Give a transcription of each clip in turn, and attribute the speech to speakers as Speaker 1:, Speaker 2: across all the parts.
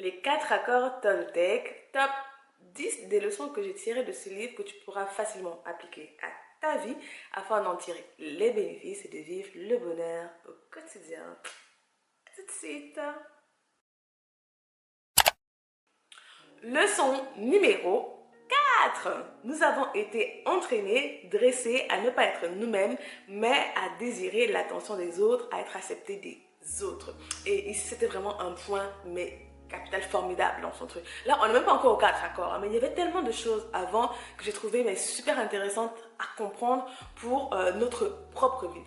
Speaker 1: Les 4 accords Toltec, top 10 des leçons que j'ai tirées de ce livre que tu pourras facilement appliquer à ta vie afin d'en tirer les bénéfices et de vivre le bonheur au quotidien. Tout de suite. Leçon numéro 4. Nous avons été entraînés, dressés à ne pas être nous-mêmes, mais à désirer l'attention des autres, à être acceptés des autres. Et ici, c'était vraiment un point, mais capital formidable dans son truc. Là, on n'est même pas encore au 4 accord, hein, mais il y avait tellement de choses avant que j'ai trouvé mais, super intéressantes à comprendre pour euh, notre propre vie.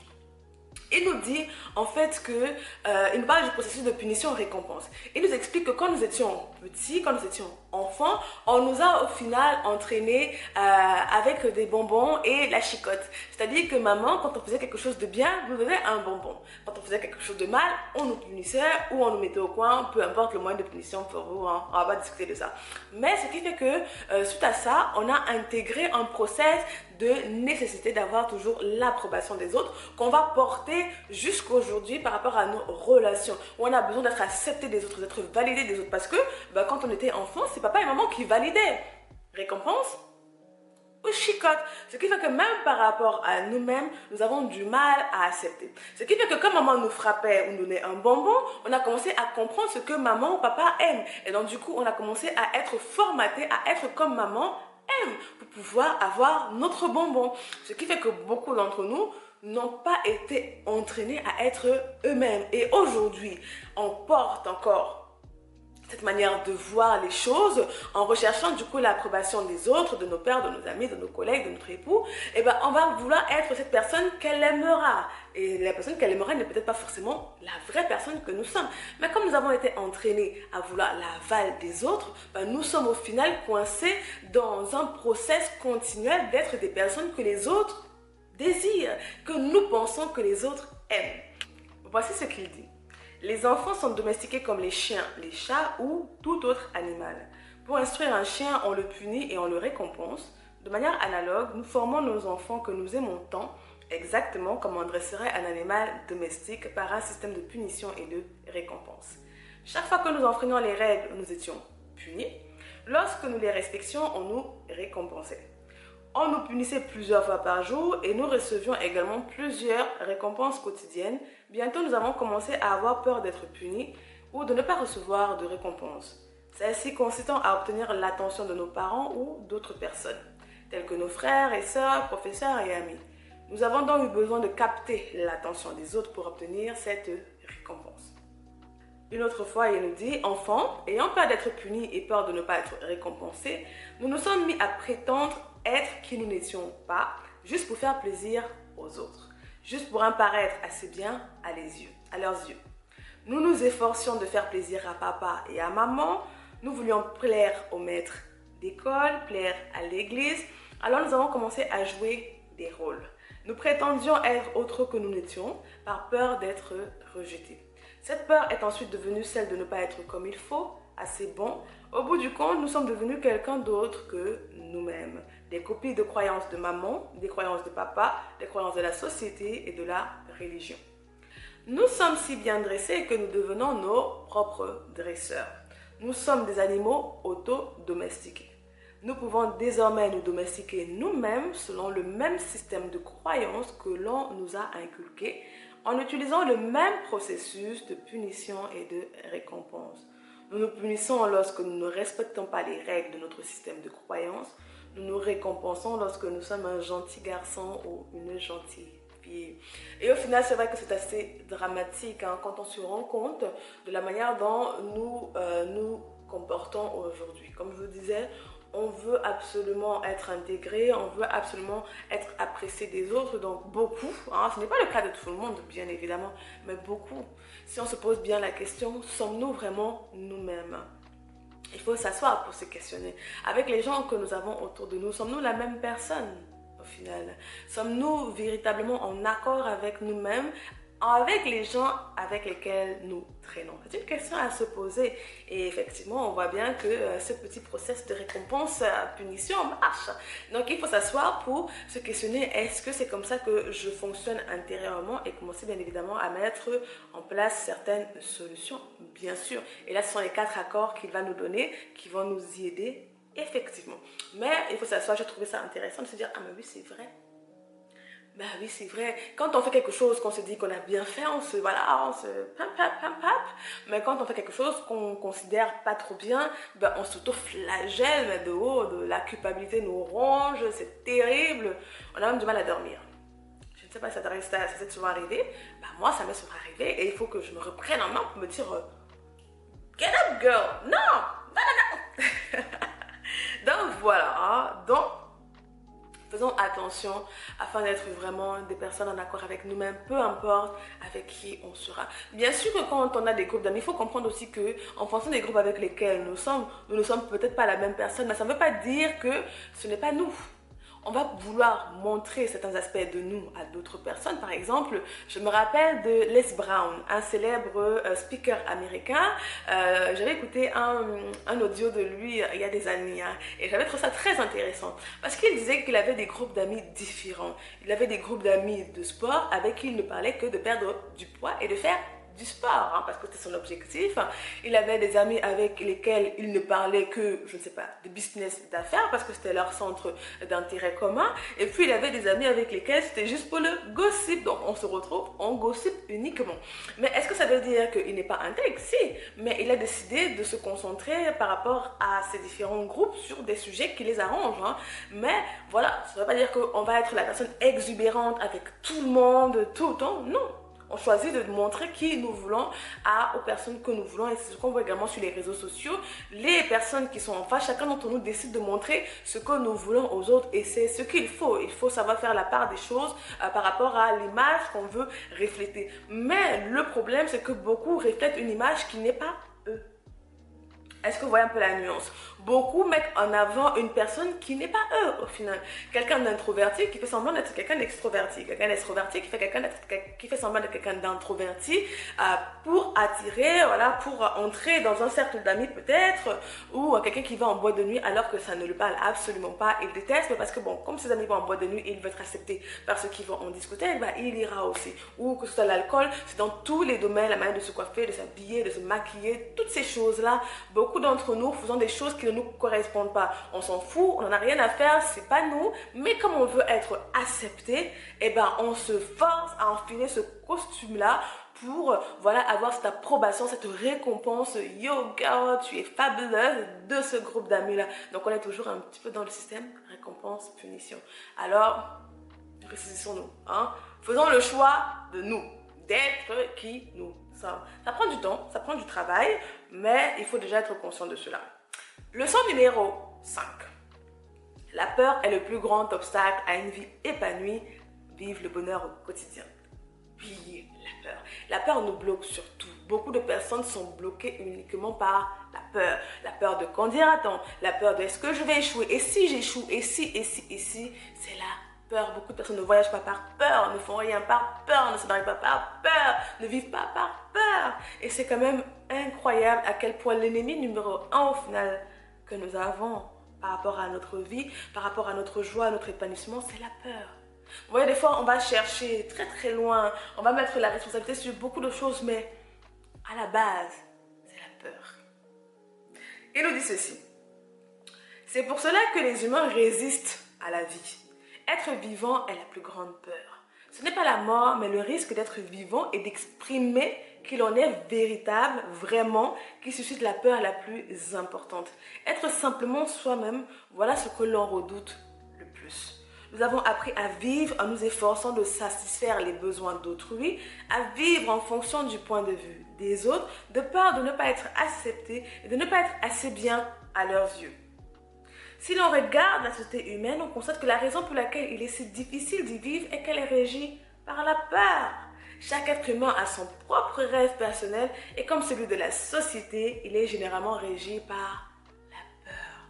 Speaker 1: Il nous dit en fait que euh, nous parle du processus de punition-récompense. Il nous explique que quand nous étions petits, quand nous étions enfants, on nous a au final entraînés euh, avec des bonbons et la chicotte. C'est-à-dire que maman, quand on faisait quelque chose de bien, nous donnait un bonbon. Quand on faisait quelque chose de mal, on nous punissait ou on nous mettait au coin, peu importe le moyen de punition pour vous, hein, on va pas discuter de ça. Mais ce qui fait que euh, suite à ça, on a intégré un process de nécessité d'avoir toujours l'approbation des autres qu'on va porter jusqu'aujourd'hui par rapport à nos relations où on a besoin d'être accepté des autres, d'être validé des autres parce que bah, quand on était enfant, c'est papa et maman qui validaient. Récompense ou chicote. Ce qui fait que même par rapport à nous-mêmes, nous avons du mal à accepter. Ce qui fait que quand maman nous frappait ou nous donnait un bonbon, on a commencé à comprendre ce que maman ou papa aime. Et donc du coup, on a commencé à être formaté, à être comme maman pour pouvoir avoir notre bonbon. Ce qui fait que beaucoup d'entre nous n'ont pas été entraînés à être eux-mêmes. Et aujourd'hui, on porte encore cette manière de voir les choses en recherchant du coup l'approbation des autres, de nos pères, de nos amis, de nos collègues, de notre époux, eh ben on va vouloir être cette personne qu'elle aimera. Et la personne qu'elle aimera n'est peut-être pas forcément la vraie personne que nous sommes. Mais comme nous avons été entraînés à vouloir l'aval des autres, ben nous sommes au final coincés dans un process continuel d'être des personnes que les autres désirent, que nous pensons que les autres aiment. Voici ce qu'il dit. Les enfants sont domestiqués comme les chiens, les chats ou tout autre animal. Pour instruire un chien, on le punit et on le récompense. De manière analogue, nous formons nos enfants que nous aimons tant, exactement comme on dresserait un animal domestique par un système de punition et de récompense. Chaque fois que nous enfreignons les règles, nous étions punis. Lorsque nous les respections, on nous récompensait. On nous punissait plusieurs fois par jour et nous recevions également plusieurs récompenses quotidiennes. Bientôt, nous avons commencé à avoir peur d'être punis ou de ne pas recevoir de récompenses. Celles-ci consistant à obtenir l'attention de nos parents ou d'autres personnes, tels que nos frères et sœurs, professeurs et amis. Nous avons donc eu besoin de capter l'attention des autres pour obtenir cette récompense. Une autre fois, il nous dit, enfants, ayant peur d'être punis et peur de ne pas être récompensés, nous nous sommes mis à prétendre être qui nous n'étions pas, juste pour faire plaisir aux autres, juste pour apparaître assez bien à, leurs yeux. Nous nous efforcions de faire plaisir à papa et à maman, nous voulions plaire au maître d'école, plaire à l'église, alors nous avons commencé à jouer des rôles. Nous prétendions être autres que nous n'étions par peur d'être rejetés. Cette peur est ensuite devenue celle de ne pas être comme il faut, assez bon. Au bout du compte, nous sommes devenus quelqu'un d'autre que nous-mêmes des copies de croyances de maman, des croyances de papa, des croyances de la société et de la religion. Nous sommes si bien dressés que nous devenons nos propres dresseurs. Nous sommes des animaux auto-domestiqués. Nous pouvons désormais nous domestiquer nous-mêmes selon le même système de croyances que l'on nous a inculqué en utilisant le même processus de punition et de récompense. Nous nous punissons lorsque nous ne respectons pas les règles de notre système de croyances nous nous récompensons lorsque nous sommes un gentil garçon ou une gentille fille. Et au final, c'est vrai que c'est assez dramatique hein, quand on se rend compte de la manière dont nous euh, nous comportons aujourd'hui. Comme je vous disais, on veut absolument être intégré, on veut absolument être apprécié des autres, donc beaucoup, hein, ce n'est pas le cas de tout le monde bien évidemment, mais beaucoup. Si on se pose bien la question, sommes-nous vraiment nous-mêmes? Il faut s'asseoir pour se questionner. Avec les gens que nous avons autour de nous, sommes-nous la même personne au final? Sommes-nous véritablement en accord avec nous-mêmes avec les gens avec lesquels nous traînons C'est une question à se poser. Et effectivement, on voit bien que euh, ce petit process de récompense-punition euh, marche. Donc, il faut s'asseoir pour se questionner est-ce que c'est comme ça que je fonctionne intérieurement et commencer bien évidemment à mettre en place certaines solutions, bien sûr. Et là, ce sont les quatre accords qu'il va nous donner qui vont nous y aider, effectivement. Mais il faut s'asseoir, j'ai trouvé ça intéressant de se dire ah, mais oui, c'est vrai ben oui, c'est vrai. Quand on fait quelque chose qu'on se dit qu'on a bien fait, on se, voilà, on se pam, pam, pam, pam. Mais quand on fait quelque chose qu'on considère pas trop bien, ben on s'auto-flagelle de haut, de la culpabilité nous ronge, c'est terrible. On a même du mal à dormir. Je ne sais pas si ça t'est souvent arrivé. Ben moi, ça m'est souvent arrivé et il faut que je me reprenne en main pour me dire Get up, girl! Non! Non, non, non! Donc voilà. Hein. Donc, Faisons attention afin d'être vraiment des personnes en accord avec nous-mêmes, peu importe avec qui on sera. Bien sûr que quand on a des groupes d'amis, il faut comprendre aussi que en fonction des groupes avec lesquels nous sommes, nous ne sommes peut-être pas la même personne, mais ça ne veut pas dire que ce n'est pas nous on va vouloir montrer certains aspects de nous à d'autres personnes. Par exemple, je me rappelle de Les Brown, un célèbre euh, speaker américain. Euh, j'avais écouté un, audio de lui il y a des années hein, et j'avais trouvé ça très intéressant parce qu'il disait qu'il avait des groupes d'amis différents. Il avait des groupes d'amis de sport avec qui il ne parlait que de perdre du poids et de faire du sport, hein, parce que c'était son objectif. Il avait des amis avec lesquels il ne parlait que, je ne sais pas, de business d'affaires, parce que c'était leur centre d'intérêt commun. Et puis il avait des amis avec lesquels c'était juste pour le gossip. Donc on se retrouve, on gossip uniquement. Mais est-ce que ça veut dire qu'il n'est pas intègre? Si, mais il a décidé de se concentrer par rapport à ces différents groupes sur des sujets qui les arrangent. Hein. Mais voilà, ça ne veut pas dire qu'on va être la personne exubérante avec tout le monde tout le temps. Non, on choisit de montrer qui nous voulons à, aux personnes que nous voulons. Et c'est ce qu'on voit également sur les réseaux sociaux. Les personnes qui sont en face, chacun d'entre nous décide de montrer ce que nous voulons aux autres. Et c'est ce qu'il faut. Il faut savoir faire la part des choses euh, par rapport à l'image qu'on veut refléter. Mais le problème, c'est que beaucoup reflètent une image qui n'est pas eux. Est-ce que vous voyez un peu la nuance? Beaucoup mettent en avant une personne qui n'est pas eux au final. Quelqu'un d'introverti qui fait semblant d'être quelqu'un d'extroverti. Quelqu'un d'extroverti qui fait, quelqu'un qui fait semblant d'être quelqu'un d'introverti euh, pour attirer, voilà, pour entrer dans un cercle d'amis peut-être, ou quelqu'un qui va en boîte de nuit alors que ça ne le parle absolument pas. Il déteste parce que bon, comme ses amis vont en boîte de nuit, il veut être accepté par ceux qui vont en discuter, bah, il ira aussi. Ou que ce soit l'alcool, c'est dans tous les domaines, la manière de se coiffer, de s'habiller, de se maquiller, toutes ces choses-là. Beaucoup d'entre nous faisons des choses qui ne nous correspondent pas. On s'en fout, on n'en a rien à faire, c'est pas nous. Mais comme on veut être accepté, eh ben, on se force à enfiler ce costume-là pour voilà avoir cette approbation, cette récompense. Yo girl, tu es fabuleuse de ce groupe d'amis là. Donc on est toujours un petit peu dans le système récompense punition. Alors réussissons-nous, hein. Faisons le choix de nous, d'être qui nous sommes. Ça prend du temps, ça prend du travail, mais il faut déjà être conscient de cela. Leçon numéro 5. La peur est le plus grand obstacle à une vie épanouie. Vive le bonheur au quotidien. Oui, la peur. La peur nous bloque surtout. Beaucoup de personnes sont bloquées uniquement par la peur. La peur de quand dira-t-on La peur de est-ce que je vais échouer? Et si j'échoue? Et si, et si, et si? C'est la peur. Beaucoup de personnes ne voyagent pas par peur, ne font rien par peur, ne se marient pas par peur, ne vivent pas par peur. Et c'est quand même incroyable à quel point l'ennemi numéro un au final que nous avons par rapport à notre vie, par rapport à notre joie, à notre épanouissement, c'est la peur. Vous voyez, des fois, on va chercher très très loin, on va mettre la responsabilité sur beaucoup de choses, mais à la base, c'est la peur. Il nous dit ceci. C'est pour cela que les humains résistent à la vie. Être vivant est la plus grande peur. Ce n'est pas la mort, mais le risque d'être vivant et d'exprimer qu'il en est véritable, vraiment, qui suscite la peur la plus importante. Être simplement soi-même, voilà ce que l'on redoute le plus. Nous avons appris à vivre en nous efforçant de satisfaire les besoins d'autrui, à vivre en fonction du point de vue des autres, de peur de ne pas être accepté et de ne pas être assez bien à leurs yeux. Si l'on regarde la société humaine, on constate que la raison pour laquelle il est si difficile d'y vivre est qu'elle est régie par la peur. Chaque être humain a son propre rêve personnel et comme celui de la société, il est généralement régi par la peur.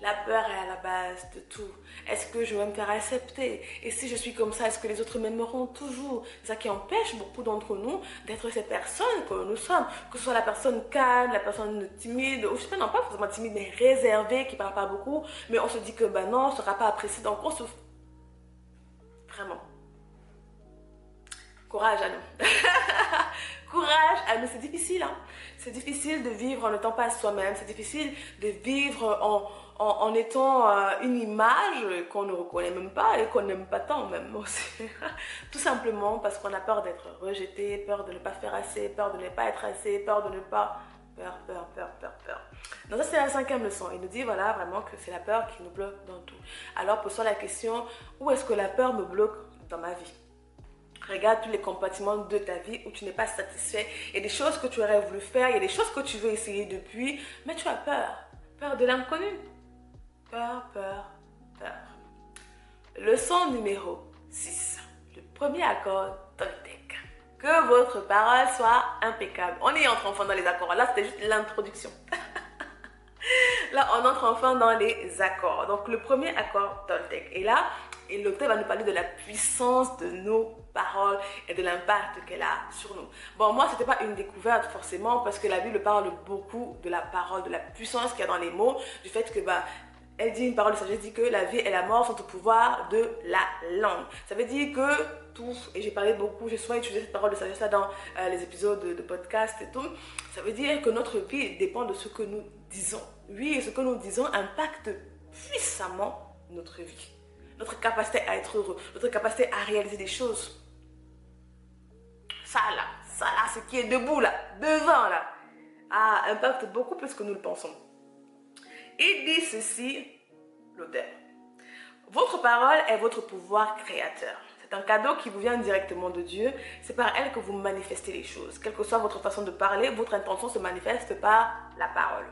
Speaker 1: La peur est à la base de tout. Est-ce que je vais me faire accepter? Et si je suis comme ça, est-ce que les autres m'aimeront toujours? C'est ça qui empêche beaucoup d'entre nous d'être ces personnes que nous sommes. Que ce soit la personne calme, la personne timide, ou je sais pas, non pas forcément timide, mais réservée, qui parle pas beaucoup, mais on se dit que ben non, on sera pas apprécié. Donc on se... Vraiment. Courage à nous. Courage à nous. C'est difficile, hein. C'est difficile de vivre en n'étant pas soi-même. C'est difficile de vivre en étant euh, une image qu'on ne reconnaît même pas et qu'on n'aime pas tant même aussi. Tout simplement parce qu'on a peur d'être rejeté, peur de ne pas faire assez, peur de ne pas être assez, peur de ne pas... Peur, peur, peur, peur, peur. Donc ça c'est la cinquième leçon. Il nous dit voilà vraiment que c'est la peur qui nous bloque dans tout. Alors pose-toi la question, où est-ce que la peur me bloque dans ma vie? Regarde tous les compartiments de ta vie où tu n'es pas satisfait. Il y a des choses que tu aurais voulu faire, il y a des choses que tu veux essayer depuis, mais tu as peur. Peur de l'inconnu. Peur, peur, peur. Leçon numéro 6. Le premier accord Toltec. Que votre parole soit impeccable. On y entre enfin dans les accords. Là, c'était juste l'introduction. là, on entre enfin dans les accords. Donc, le premier accord Toltec. Et là, l'auteur va nous parler de la puissance de nos paroles et de l'impact qu'elle a sur nous. Bon, moi, c'était pas une découverte forcément parce que la Bible parle beaucoup de la parole, de la puissance qu'il y a dans les mots, du fait que bah, elle dit une parole de sagesse, dit que la vie et la mort sont au pouvoir de la langue. Ça veut dire que tout, et j'ai parlé beaucoup, j'ai souvent utilisé cette parole de sagesse là dans euh, les épisodes de, podcast et tout, ça veut dire que notre vie dépend de ce que nous disons. Oui, ce que nous disons impacte puissamment notre vie. Notre capacité à être heureux, notre capacité à réaliser des choses. Ça là, ça là, ce qui est debout là, devant là, ah, impacte beaucoup plus que nous le pensons. Il dit ceci, l'auteur. Votre parole est votre pouvoir créateur. C'est un cadeau qui vous vient directement de Dieu. C'est par elle que vous manifestez les choses. Quelle que soit votre façon de parler, votre intention se manifeste par la parole.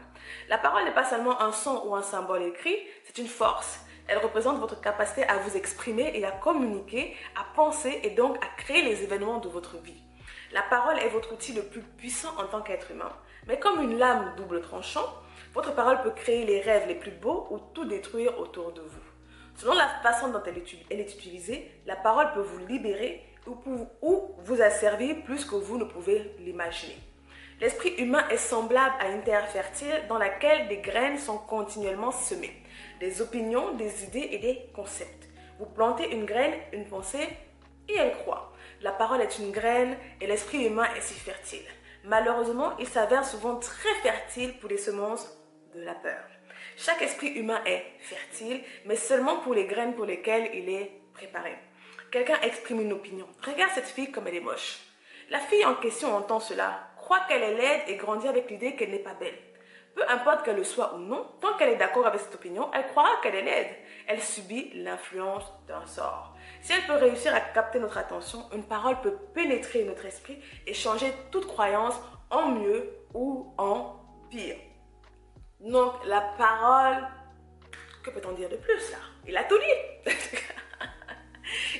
Speaker 1: La parole n'est pas seulement un son ou un symbole écrit, c'est une force. Elle représente votre capacité à vous exprimer et à communiquer, à penser et donc à créer les événements de votre vie. La parole est votre outil le plus puissant en tant qu'être humain. Mais comme une lame double tranchant, votre parole peut créer les rêves les plus beaux ou tout détruire autour de vous. Selon la façon dont elle est utilisée, la parole peut vous libérer ou vous asservir plus que vous ne pouvez l'imaginer. L'esprit humain est semblable à une terre fertile dans laquelle des graines sont continuellement semées, des opinions, des idées et des concepts. Vous plantez une graine, une pensée, et elle croît. La parole est une graine et l'esprit humain est si fertile. Malheureusement, il s'avère souvent très fertile pour les semences la peur. Chaque esprit humain est fertile, mais seulement pour les graines pour lesquelles il est préparé. Quelqu'un exprime une opinion. Regarde cette fille comme elle est moche. La fille en question entend cela, croit qu'elle est laide et grandit avec l'idée qu'elle n'est pas belle. Peu importe qu'elle le soit ou non, tant qu'elle est d'accord avec cette opinion, elle croira qu'elle est laide. Elle subit l'influence d'un sort. Si elle peut réussir à capter notre attention, une parole peut pénétrer notre esprit et changer toute croyance en mieux ou parole, que peut-on dire de plus là? Il a tout dit.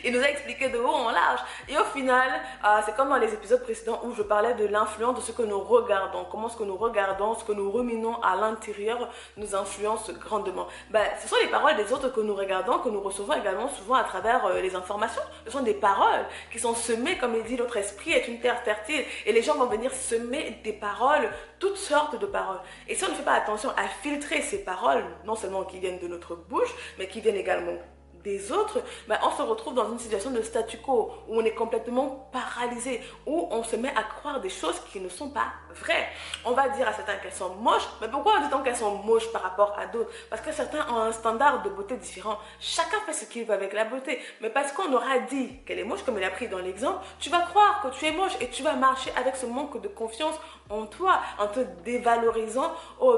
Speaker 1: Il nous a expliqué de haut en large. Et au final, euh, c'est comme dans les épisodes précédents où je parlais de l'influence de ce que nous regardons, comment ce que nous regardons, ce que nous ruminons à l'intérieur nous influence grandement. Ben, ce sont les paroles des autres que nous regardons, que nous recevons également souvent à travers euh, les informations. Ce sont des paroles qui sont semées, comme il dit, notre esprit est une terre fertile. Et les gens vont venir semer des paroles, toutes sortes de paroles. Et si on ne fait pas attention à filtrer ces paroles, non seulement qui viennent de notre bouche, mais qui viennent également des autres, ben, on se retrouve dans une situation de statu quo où on est complètement paralysé, où on se met à croire des choses qui ne sont pas vraies. On va dire à certains qu'elles sont moches, mais pourquoi dit-on qu'elles sont moches par rapport à d'autres? Parce que certains ont un standard de beauté différent. Chacun fait ce qu'il veut avec la beauté, mais parce qu'on aura dit qu'elle est moche, comme il a pris dans l'exemple, tu vas croire que tu es moche et tu vas marcher avec ce manque de confiance en toi, en te dévalorisant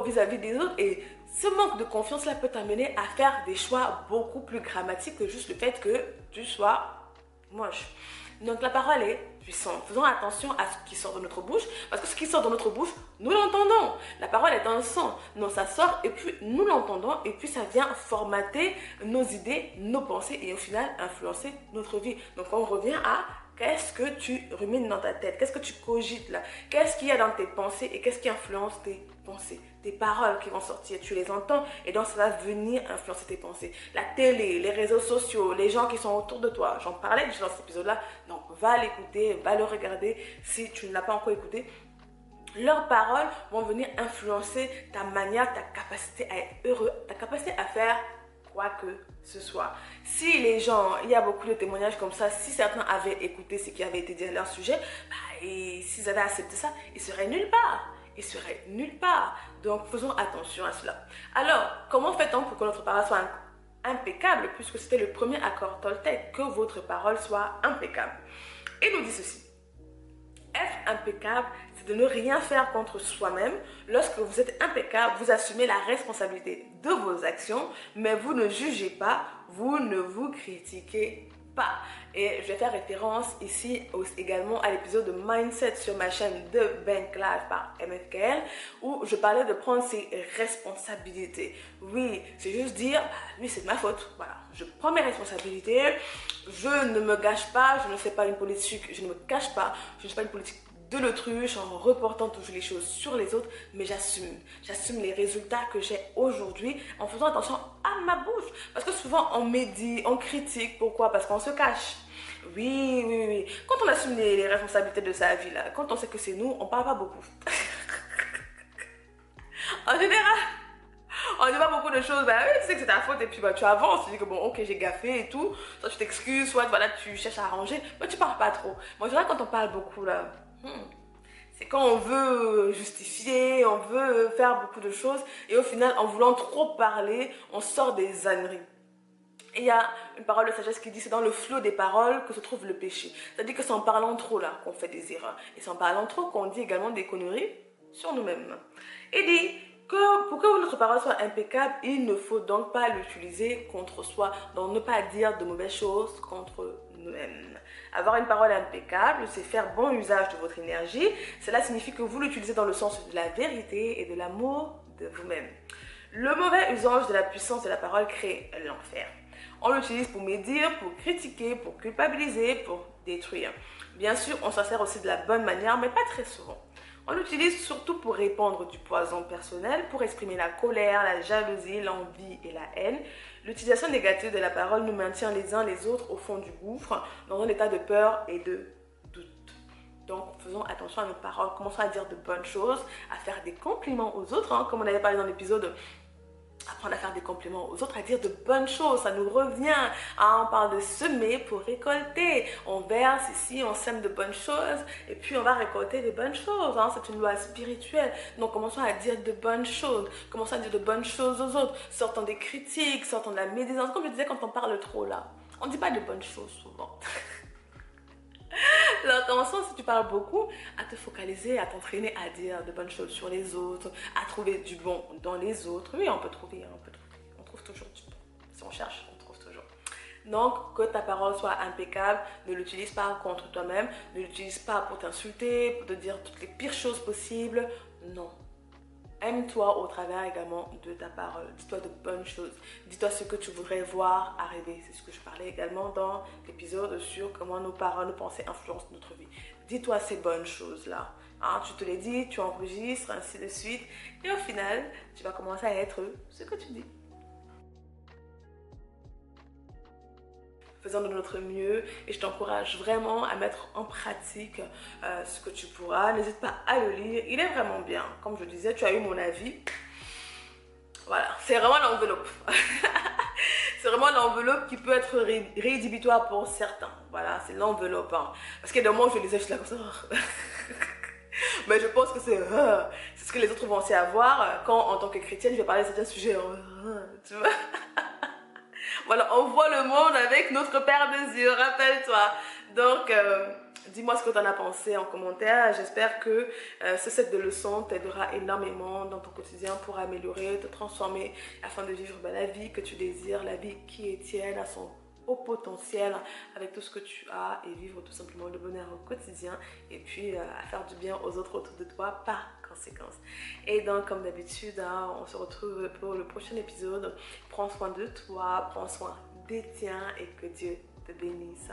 Speaker 1: vis-à-vis -vis des autres et ce manque de confiance-là peut t'amener à faire des choix beaucoup plus grammatiques que juste le fait que tu sois moche. Donc la parole est puissante. Faisons attention à ce qui sort de notre bouche, parce que ce qui sort de notre bouche, nous l'entendons. La parole est un son. Non, ça sort et puis nous l'entendons et puis ça vient formater nos idées, nos pensées et au final influencer notre vie. Donc on revient à qu'est-ce que tu rumines dans ta tête, qu'est-ce que tu cogites là, qu'est-ce qu'il y a dans tes pensées et qu'est-ce qui influence tes pensées, tes paroles qui vont sortir. Tu les entends et donc ça va venir influencer tes pensées. La télé, les réseaux sociaux, les gens qui sont autour de toi. J'en parlais déjà dans cet épisode-là. Donc va l'écouter, va le regarder si tu ne l'as pas encore écouté. Leurs paroles vont venir influencer ta manière, ta capacité à être heureux, ta capacité à faire quoi que ce soit. Si les gens, il y a beaucoup de témoignages comme ça, si certains avaient écouté ce qui avait été dit à leur sujet, bah, et s'ils avaient accepté ça, ils seraient nulle part. Ils seraient nulle part. Donc faisons attention à cela. Alors, comment fait-on pour que notre parole soit impeccable, puisque c'était le premier accord Toltec, que votre parole soit impeccable? Il nous dit ceci. Être impeccable, c'est de ne rien faire contre soi-même. Lorsque vous êtes impeccable, vous assumez la responsabilité de vos actions, mais vous ne jugez pas, vous ne vous critiquez pas. Et je vais faire référence ici également à l'épisode de Mindset sur ma chaîne de Bank Live par MFKL où je parlais de prendre ses responsabilités. Oui, c'est juste dire, oui, c'est de ma faute. Voilà, je prends mes responsabilités, je ne me gâche pas, je ne fais pas une politique, je ne me cache pas, je ne fais pas une politique de l'autruche en reportant toujours les choses sur les autres, mais j'assume. J'assume les résultats que j'ai aujourd'hui en faisant attention à ma bouche. Parce que souvent on médit, on critique. Pourquoi? Parce qu'on se cache. Oui, oui, oui. Quand on assume les, responsabilités de sa vie, là, quand on sait que c'est nous, on parle pas beaucoup. en général, on dit pas beaucoup de choses. Bah oui, tu sais que c'est ta faute et puis bah, tu avances. Tu dis que bon, ok, j'ai gaffé et tout. Soit tu t'excuses, soit voilà, tu cherches à arranger. Mais tu parles pas trop. Moi, en général, quand on parle beaucoup, là. C'est quand on veut justifier, on veut faire beaucoup de choses et au final, en voulant trop parler, on sort des âneries. Et il y a une parole de sagesse qui dit c'est dans le flot des paroles que se trouve le péché. C'est-à-dire que c'est en parlant trop là qu'on fait des erreurs. Et c'est en parlant trop qu'on dit également des conneries sur nous-mêmes. Il dit que pour que notre parole soit impeccable, il ne faut donc pas l'utiliser contre soi. Donc ne pas dire de mauvaises choses contre nous-mêmes. Avoir une parole impeccable, c'est faire bon usage de votre énergie. Cela signifie que vous l'utilisez dans le sens de la vérité et de l'amour de vous-même. Le mauvais usage de la puissance de la parole crée l'enfer. On l'utilise pour médire, pour critiquer, pour culpabiliser, pour détruire. Bien sûr, on s'en sert aussi de la bonne manière, mais pas très souvent. On l'utilise surtout pour répandre du poison personnel, pour exprimer la colère, la jalousie, l'envie et la haine. L'utilisation négative de la parole nous maintient les uns les autres au fond du gouffre, dans un état de peur et de doute. Donc, faisons attention à nos paroles, commençons à dire de bonnes choses, à faire des compliments aux autres, hein, comme on avait parlé dans l'épisode apprendre à faire des compliments aux autres, à dire de bonnes choses, ça nous revient. Hein, on parle de semer pour récolter. On verse ici, on sème de bonnes choses et puis on va récolter de bonnes choses. Hein. c'est une loi spirituelle. Donc commençons à dire de bonnes choses. Commençons à dire de bonnes choses aux autres. Sortons des critiques, sortons de la médisance. Comme je disais quand on parle trop là, on ne dit pas de bonnes choses souvent. Alors, si tu parles beaucoup, à te focaliser, à t'entraîner à dire de bonnes choses sur les autres, à trouver du bon dans les autres. Oui, on peut trouver, on peut trouver. On trouve toujours du bon. Si on cherche, on trouve toujours. Donc, que ta parole soit impeccable, ne l'utilise pas contre toi-même, ne l'utilise pas pour t'insulter, pour te dire toutes les pires choses possibles. Non, Aime-toi au travers également de ta parole. Dis-toi de bonnes choses. Dis-toi ce que tu voudrais voir arriver. C'est ce que je parlais également dans l'épisode sur comment nos paroles, nos pensées influencent notre vie. Dis-toi ces bonnes choses-là. Hein, tu te les dis, tu enregistres, ainsi de suite. Et au final, tu vas commencer à être ce que tu dis. Faisant de notre mieux et je t'encourage vraiment à mettre en pratique euh, ce que tu pourras. N'hésite pas à le lire, il est vraiment bien. Comme je disais, tu as eu mon avis. Voilà, c'est vraiment l'enveloppe. c'est vraiment l'enveloppe qui peut être rédhibitoire pour certains. Voilà, c'est l'enveloppe. Hein. Parce que de moi, je lisais, je suis là comme ça. Mais je pense que euh, c'est ce que les autres vont aussi avoir quand, en tant que chrétienne, je vais parler de certains sujets. Euh, tu vois voilà, on voit le monde avec notre paire de yeux, rappelle-toi. Donc, euh, dis-moi ce que tu en as pensé en commentaire. J'espère que euh, ce set de leçons t'aidera énormément dans ton quotidien pour améliorer, te transformer afin de vivre ben, la vie que tu désires, la vie qui est tienne à son potentiel avec tout ce que tu as et vivre tout simplement le bonheur au quotidien et puis euh, à faire du bien aux autres autour de toi par conséquence. Et donc comme d'habitude, hein, on se retrouve pour le prochain épisode. Prends soin de toi, prends soin des tiens et que Dieu te bénisse.